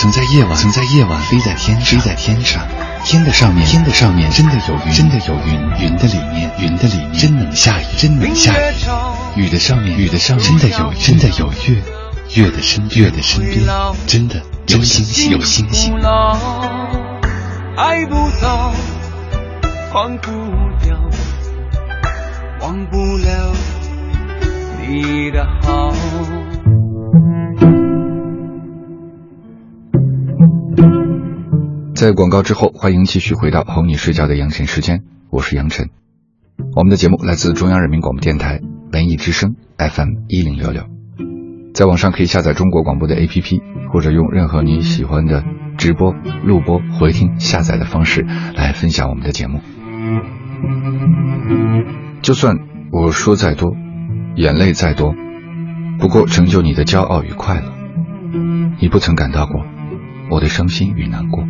曾在夜晚，曾在夜晚飞在天，飞在天上。天的上面，天的上面真的有云，真的有云。云的里面，云的里面真能下雨，真能下雨。雨的上面，雨的上面真的有，真的有月。月的身，月的身边真的有星星，有星星。爱不到，忘不掉，忘不了你的好。在广告之后，欢迎继续回到哄你睡觉的杨晨时间，我是杨晨。我们的节目来自中央人民广播电台文艺之声 FM 一零六六，在网上可以下载中国广播的 APP，或者用任何你喜欢的直播、录播、回听、下载的方式来分享我们的节目。就算我说再多，眼泪再多，不过成就你的骄傲与快乐，你不曾感到过我的伤心与难过。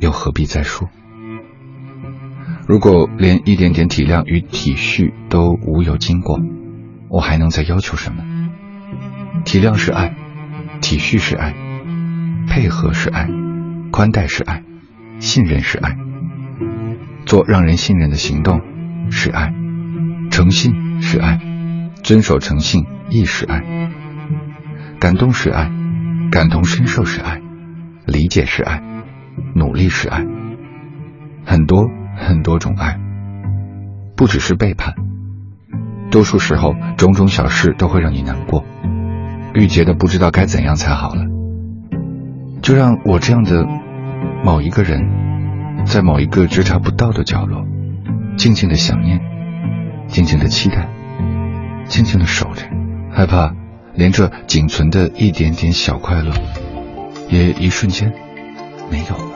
又何必再说？如果连一点点体谅与体恤都无有经过，我还能再要求什么？体谅是爱，体恤是爱，配合是爱，宽待是爱，信任是爱，做让人信任的行动是爱，诚信是爱，遵守诚信亦是爱，感动是爱，感同身受是爱，理解是爱。努力是爱，很多很多种爱，不只是背叛。多数时候，种种小事都会让你难过，郁结的不知道该怎样才好了。就让我这样的某一个人，在某一个觉察不到的角落，静静的想念，静静的期待，静静的守着，害怕连这仅存的一点点小快乐，也一瞬间没有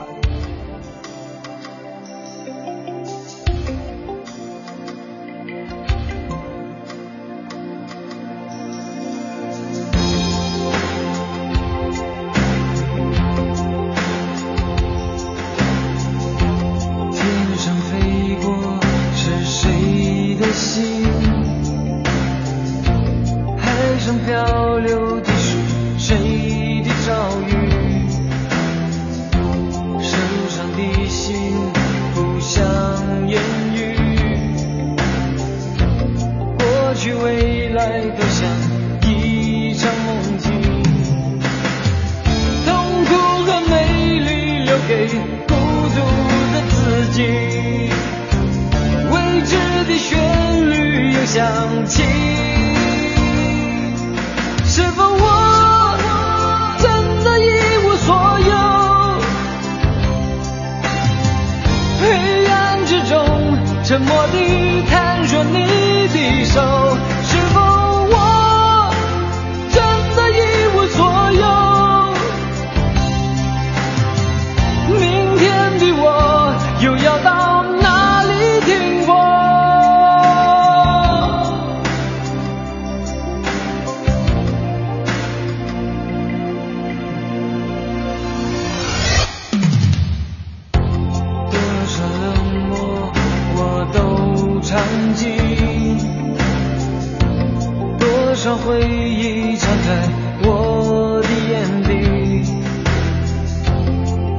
回忆藏在我的眼底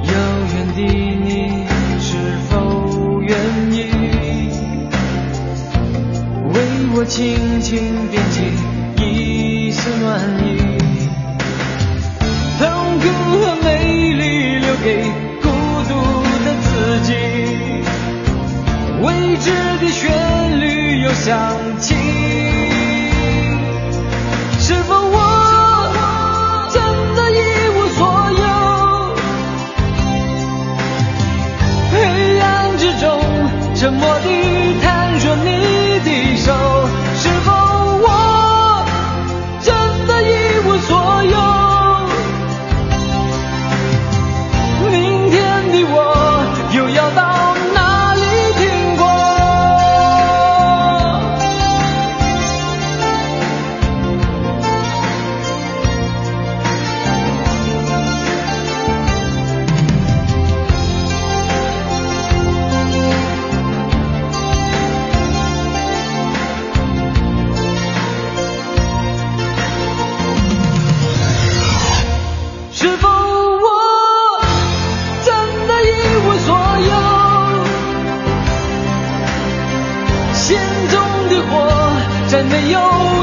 遥远的你是否愿意。为我轻轻点起一丝暖意痛苦和美丽留给孤独的自己未知的旋律又响起沉默地探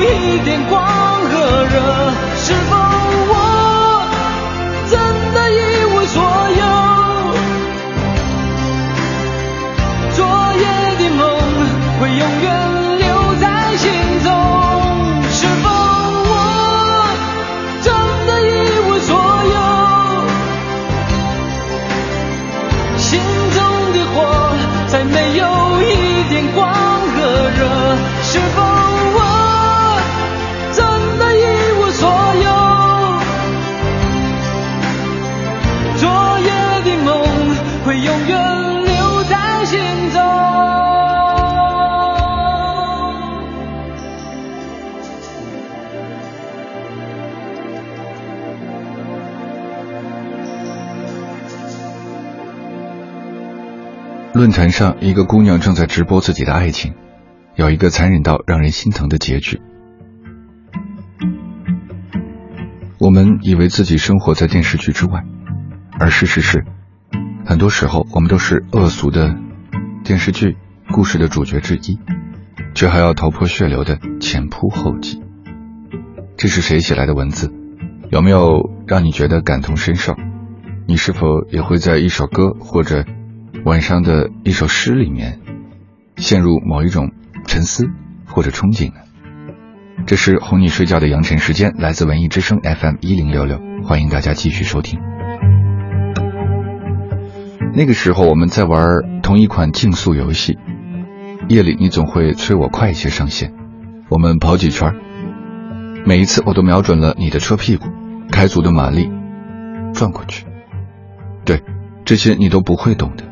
有一点光和热论坛上，一个姑娘正在直播自己的爱情，有一个残忍到让人心疼的结局。我们以为自己生活在电视剧之外，而事实是，很多时候我们都是恶俗的电视剧故事的主角之一，却还要头破血流的前仆后继。这是谁写来的文字？有没有让你觉得感同身受？你是否也会在一首歌或者晚上的一首诗里面陷入某一种沉思或者憧憬呢？这是哄你睡觉的羊晨时间，来自文艺之声 FM 一零六六，欢迎大家继续收听。那个时候我们在玩同一款竞速游戏，夜里你总会催我快一些上线，我们跑几圈，每一次我都瞄准了你的车屁股，开足的马力转过去。对，这些你都不会懂的，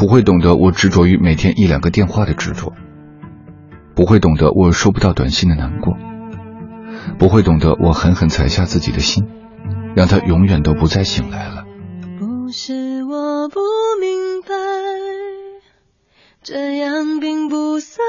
不会懂得我执着于每天一两个电话的执着，不会懂得我收不到短信的难过，不会懂得我狠狠踩下自己的心，让他永远都不再醒来了。不是我不明白，这样并不算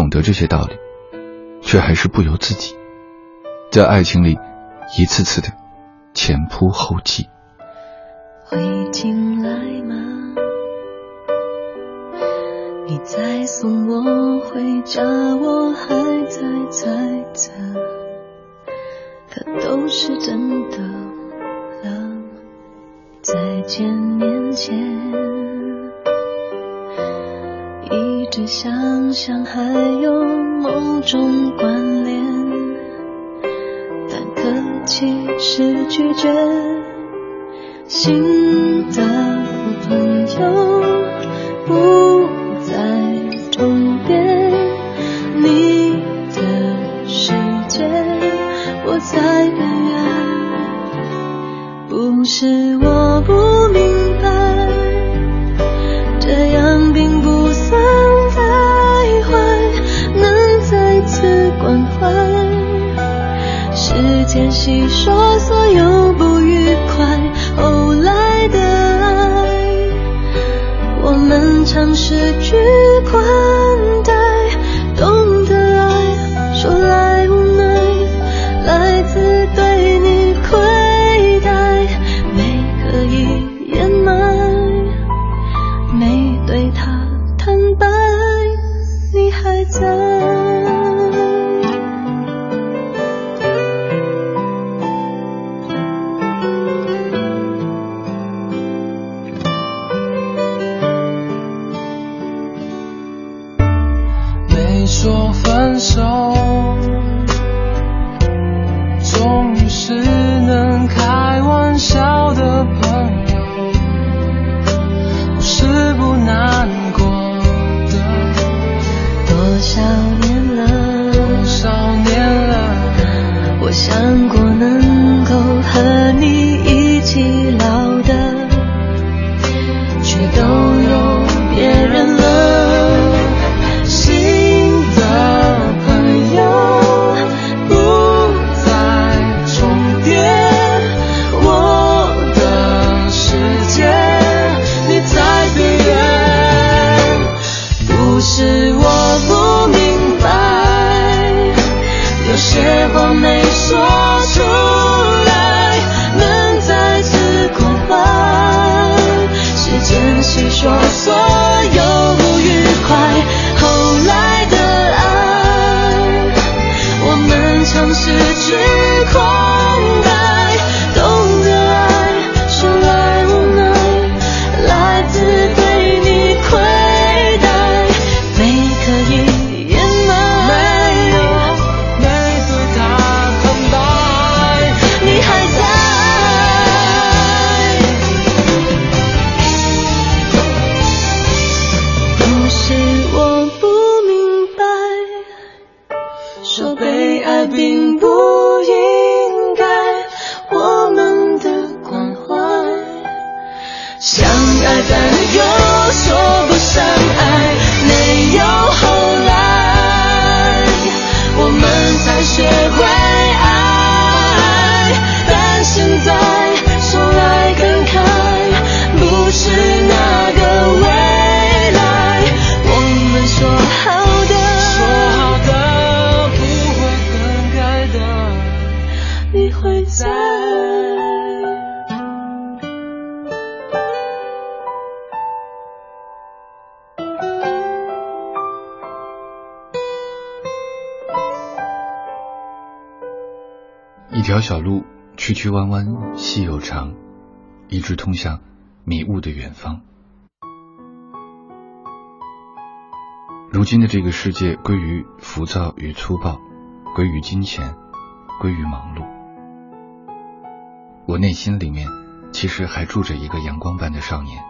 懂得这些道理，却还是不由自己，在爱情里一次次的前仆后继。会进来吗？你再送我回家，我还在猜测，可都是真的了。在见面前，想象还有某种关联，但可惜是拒绝新的我所有不愉快，后来的爱。我们尝试去宽待，想过一条小路，曲曲弯弯，细又长，一直通向迷雾的远方。如今的这个世界，归于浮躁与粗暴，归于金钱，归于忙碌。我内心里面，其实还住着一个阳光般的少年，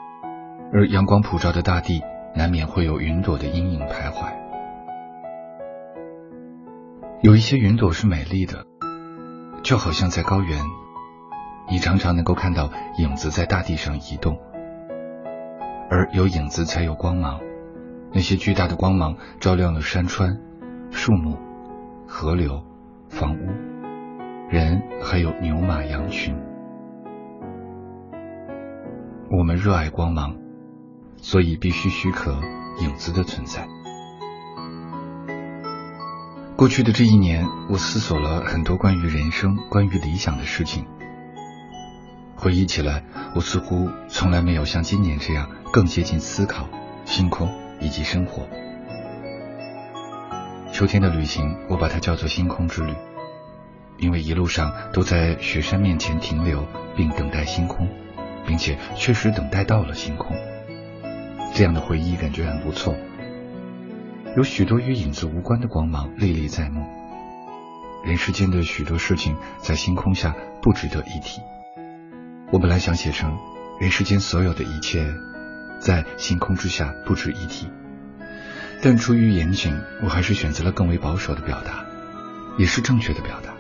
而阳光普照的大地，难免会有云朵的阴影徘徊。有一些云朵是美丽的，就好像在高原，你常常能够看到影子在大地上移动，而有影子才有光芒。那些巨大的光芒照亮了山川、树木、河流、房屋、人，还有牛马羊群。我们热爱光芒，所以必须许可影子的存在。过去的这一年，我思索了很多关于人生、关于理想的事情。回忆起来，我似乎从来没有像今年这样更接近思考星空。以及生活。秋天的旅行，我把它叫做星空之旅，因为一路上都在雪山面前停留，并等待星空，并且确实等待到了星空。这样的回忆感觉很不错。有许多与影子无关的光芒历历在目，人世间的许多事情在星空下不值得一提。我本来想写成人世间所有的一切。在星空之下不值一提，但出于严谨，我还是选择了更为保守的表达，也是正确的表达。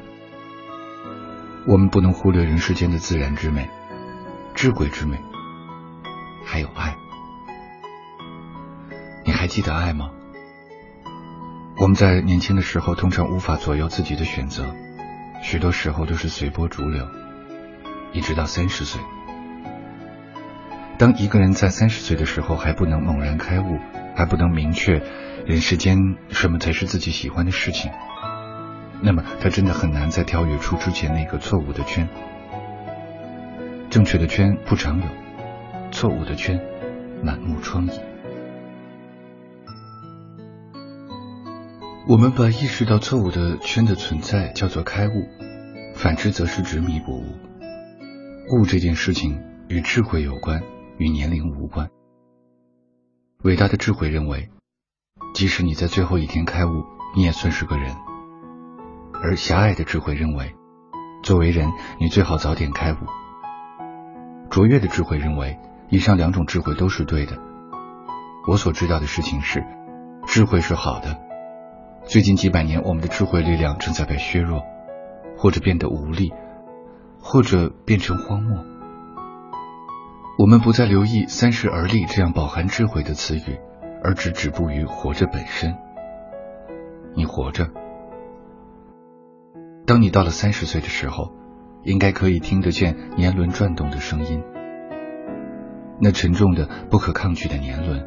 我们不能忽略人世间的自然之美、智慧之美，还有爱。你还记得爱吗？我们在年轻的时候通常无法左右自己的选择，许多时候都是随波逐流，一直到三十岁。当一个人在三十岁的时候还不能猛然开悟，还不能明确人世间什么才是自己喜欢的事情，那么他真的很难再跳跃出之前那个错误的圈。正确的圈不常有，错误的圈满目疮痍。我们把意识到错误的圈的存在叫做开悟，反之则是执迷不悟。悟这件事情与智慧有关。与年龄无关。伟大的智慧认为，即使你在最后一天开悟，你也算是个人；而狭隘的智慧认为，作为人，你最好早点开悟。卓越的智慧认为，以上两种智慧都是对的。我所知道的事情是，智慧是好的。最近几百年，我们的智慧力量正在被削弱，或者变得无力，或者变成荒漠。我们不再留意“三十而立”这样饱含智慧的词语，而只止步于活着本身。你活着，当你到了三十岁的时候，应该可以听得见年轮转动的声音。那沉重的、不可抗拒的年轮，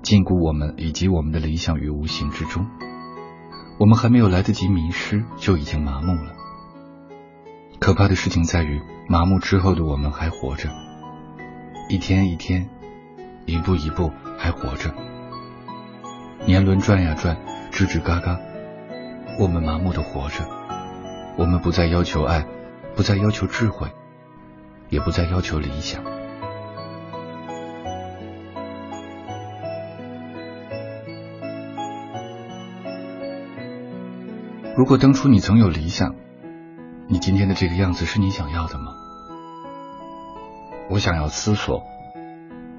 禁锢我们以及我们的理想于无形之中。我们还没有来得及迷失，就已经麻木了。可怕的事情在于，麻木之后的我们还活着。一天一天，一步一步，还活着。年轮转呀转，吱吱嘎嘎，我们麻木的活着。我们不再要求爱，不再要求智慧，也不再要求理想。如果当初你曾有理想，你今天的这个样子是你想要的吗？我想要思索，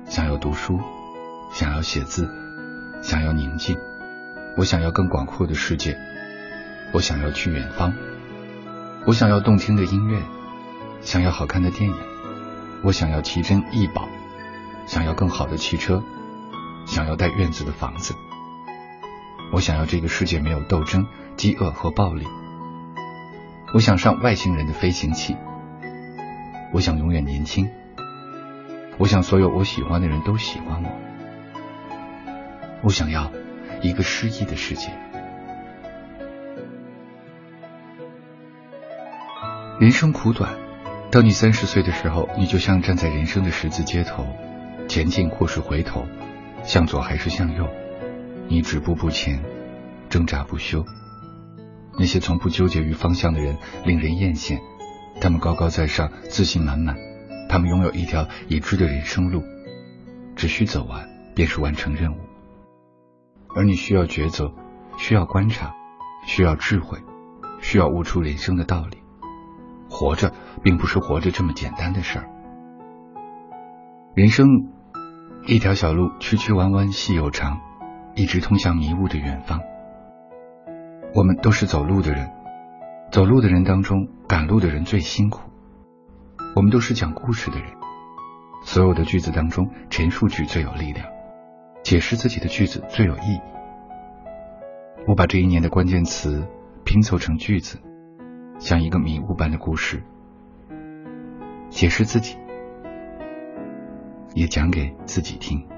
想要读书，想要写字，想要宁静。我想要更广阔的世界，我想要去远方。我想要动听的音乐，想要好看的电影。我想要奇珍异宝，想要更好的汽车，想要带院子的房子。我想要这个世界没有斗争、饥饿和暴力。我想上外星人的飞行器。我想永远年轻。我想所有我喜欢的人都喜欢我。我想要一个诗意的世界。人生苦短，当你三十岁的时候，你就像站在人生的十字街头，前进或是回头，向左还是向右，你止步不前，挣扎不休。那些从不纠结于方向的人令人艳羡，他们高高在上，自信满满，他们拥有一条已知的人生路，只需走完便是完成任务。而你需要抉择，需要观察，需要智慧，需要悟出人生的道理。活着并不是活着这么简单的事儿。人生一条小路，曲曲弯弯，细又长，一直通向迷雾的远方。我们都是走路的人，走路的人当中，赶路的人最辛苦。我们都是讲故事的人，所有的句子当中，陈述句最有力量，解释自己的句子最有意义。我把这一年的关键词拼凑成句子，像一个迷雾般的故事，解释自己，也讲给自己听。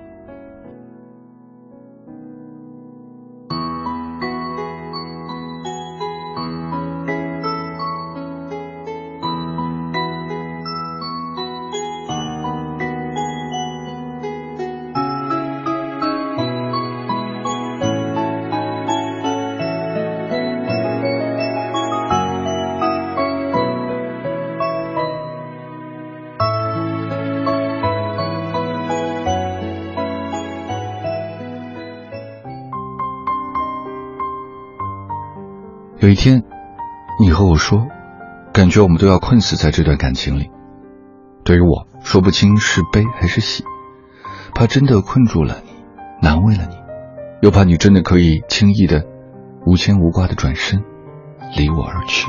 有一天，你和我说，感觉我们都要困死在这段感情里。对于我说不清是悲还是喜，怕真的困住了你，难为了你，又怕你真的可以轻易的、无牵无挂的转身，离我而去。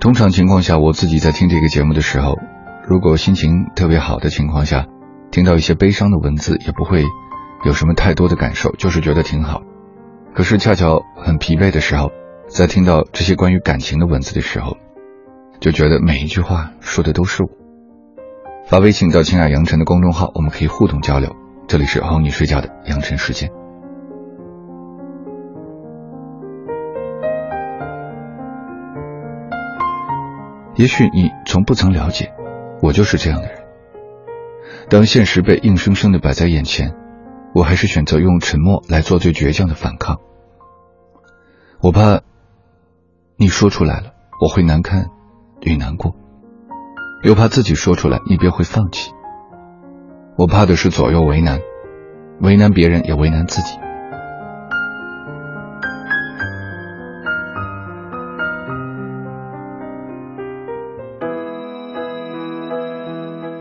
通常情况下，我自己在听这个节目的时候，如果心情特别好的情况下，听到一些悲伤的文字，也不会有什么太多的感受，就是觉得挺好。可是恰巧很疲惫的时候，在听到这些关于感情的文字的时候，就觉得每一句话说的都是我。发微信到“青海杨晨”的公众号，我们可以互动交流。这里是哄你睡觉的杨晨时间。也许你从不曾了解，我就是这样的人。当现实被硬生生的摆在眼前。我还是选择用沉默来做最倔强的反抗。我怕你说出来了，我会难堪与难过；又怕自己说出来，你便会放弃。我怕的是左右为难，为难别人也为难自己。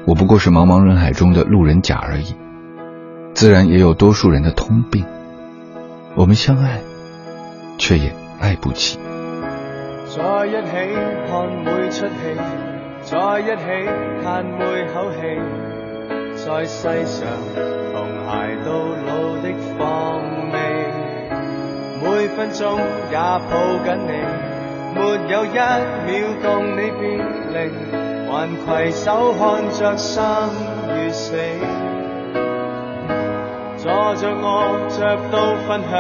我不过是茫茫人海中的路人甲而已。自然也有多数人的通病，我们相爱，却也爱不起。在一起看每出戏，在一起叹每口气，在世上同偕到老的放味，每分钟也抱紧你，没有一秒共你别离，还携手看着生与死。坐着卧着都分享，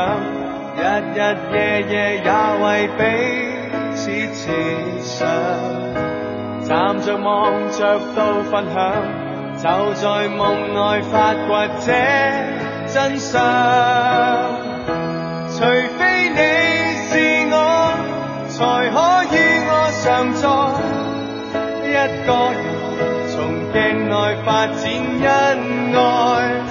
日日夜夜也为彼此设想。站着望着都分享，就在梦内发掘这真相。除非你是我，才可与我常在一个人，从镜内发展恩爱。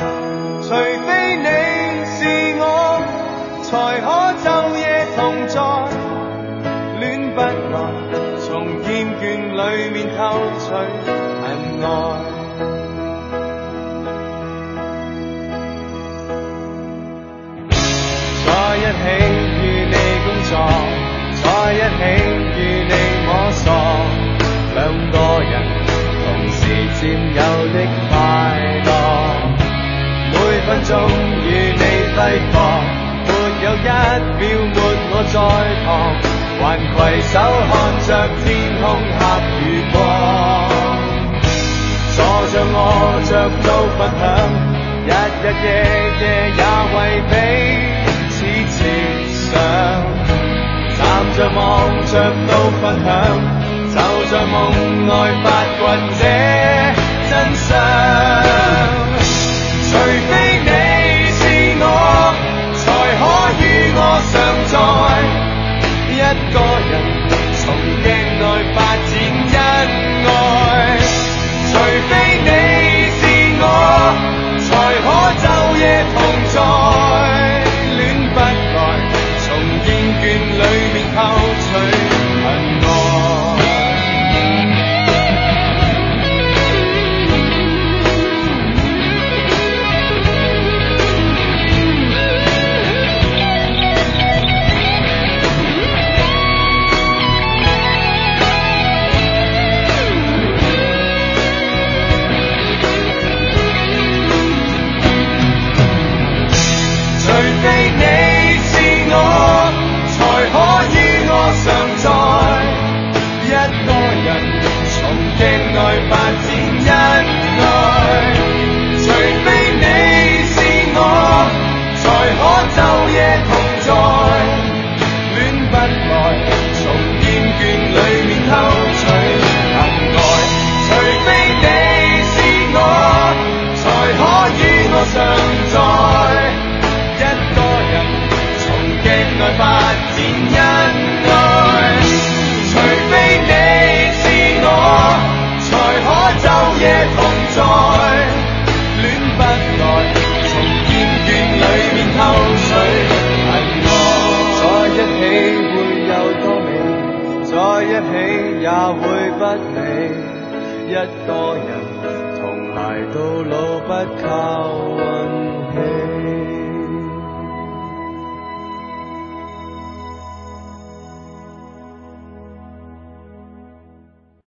时占有的快乐。每分钟与你挥霍，没有一秒没我在旁，还携手看着天空黑与光。坐着卧着都分享，日日夜夜也为彼此设想。站着望着都分享，就在梦外发掘这真相。除非你是我，才可与我常在一个人。